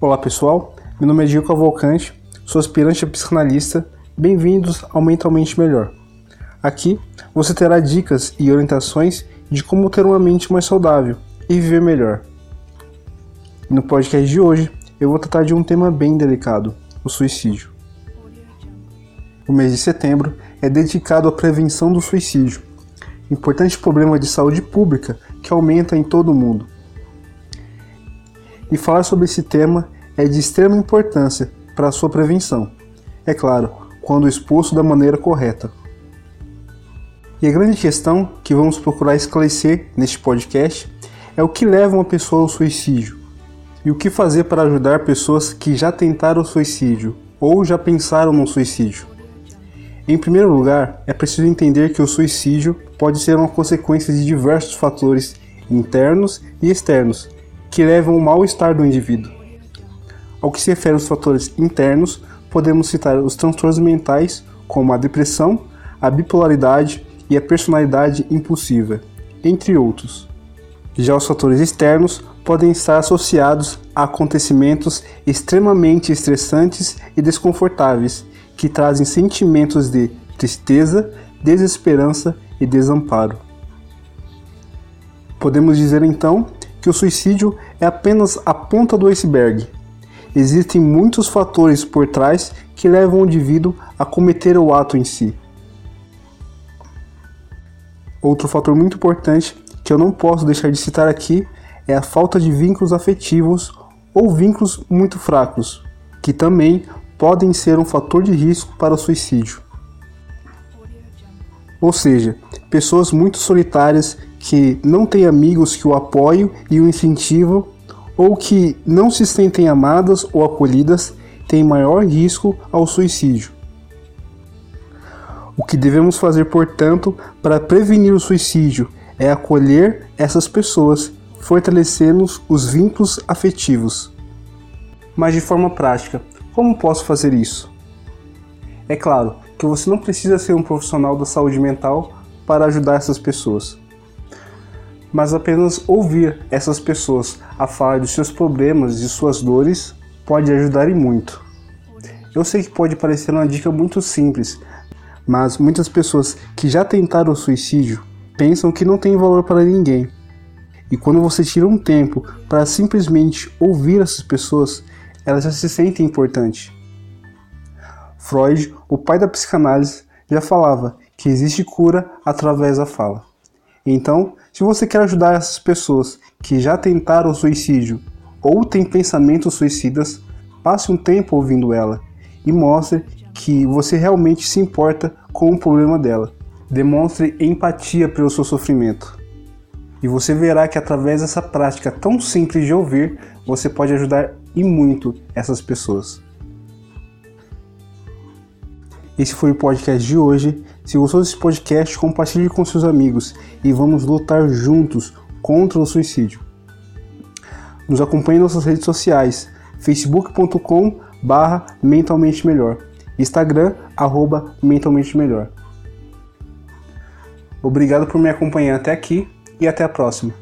Olá pessoal, meu nome é Gil Cavalcante, sou aspirante a psicanalista. Bem-vindos ao Mentalmente Melhor. Aqui você terá dicas e orientações de como ter uma mente mais saudável e viver melhor. No podcast de hoje eu vou tratar de um tema bem delicado: o suicídio. O mês de setembro é dedicado à prevenção do suicídio, importante problema de saúde pública que aumenta em todo o mundo. E falar sobre esse tema é de extrema importância para a sua prevenção. É claro, quando exposto da maneira correta. E a grande questão que vamos procurar esclarecer neste podcast é o que leva uma pessoa ao suicídio e o que fazer para ajudar pessoas que já tentaram o suicídio ou já pensaram no suicídio. Em primeiro lugar, é preciso entender que o suicídio pode ser uma consequência de diversos fatores internos e externos que levam ao mal-estar do indivíduo. Ao que se refere aos fatores internos, podemos citar os transtornos mentais, como a depressão, a bipolaridade e a personalidade impulsiva, entre outros. Já os fatores externos podem estar associados a acontecimentos extremamente estressantes e desconfortáveis, que trazem sentimentos de tristeza, desesperança e desamparo. Podemos dizer então que o suicídio é apenas a ponta do iceberg. Existem muitos fatores por trás que levam o indivíduo a cometer o ato em si. Outro fator muito importante que eu não posso deixar de citar aqui é a falta de vínculos afetivos ou vínculos muito fracos, que também podem ser um fator de risco para o suicídio. Ou seja, pessoas muito solitárias que não têm amigos que o apoiam e o incentivam, ou que não se sentem amadas ou acolhidas, têm maior risco ao suicídio. O que devemos fazer, portanto, para prevenir o suicídio é acolher essas pessoas, fortalecendo os vínculos afetivos. Mas de forma prática, como posso fazer isso? É claro que você não precisa ser um profissional da saúde mental para ajudar essas pessoas, mas apenas ouvir essas pessoas a falar dos seus problemas e suas dores pode ajudar e muito. Eu sei que pode parecer uma dica muito simples, mas muitas pessoas que já tentaram o suicídio pensam que não tem valor para ninguém. E quando você tira um tempo para simplesmente ouvir essas pessoas, elas já se sentem importantes. Freud, o pai da psicanálise, já falava que existe cura através da fala. Então, se você quer ajudar essas pessoas que já tentaram o suicídio ou têm pensamentos suicidas, passe um tempo ouvindo ela e mostre que você realmente se importa com o problema dela. Demonstre empatia pelo seu sofrimento. E você verá que através dessa prática tão simples de ouvir, você pode ajudar e muito essas pessoas. Esse foi o podcast de hoje. Se gostou desse podcast, compartilhe com seus amigos e vamos lutar juntos contra o suicídio. Nos acompanhe em nossas redes sociais, facebook.com barra mentalmente melhor, Instagram, arroba mentalmente melhor. Obrigado por me acompanhar até aqui e até a próxima.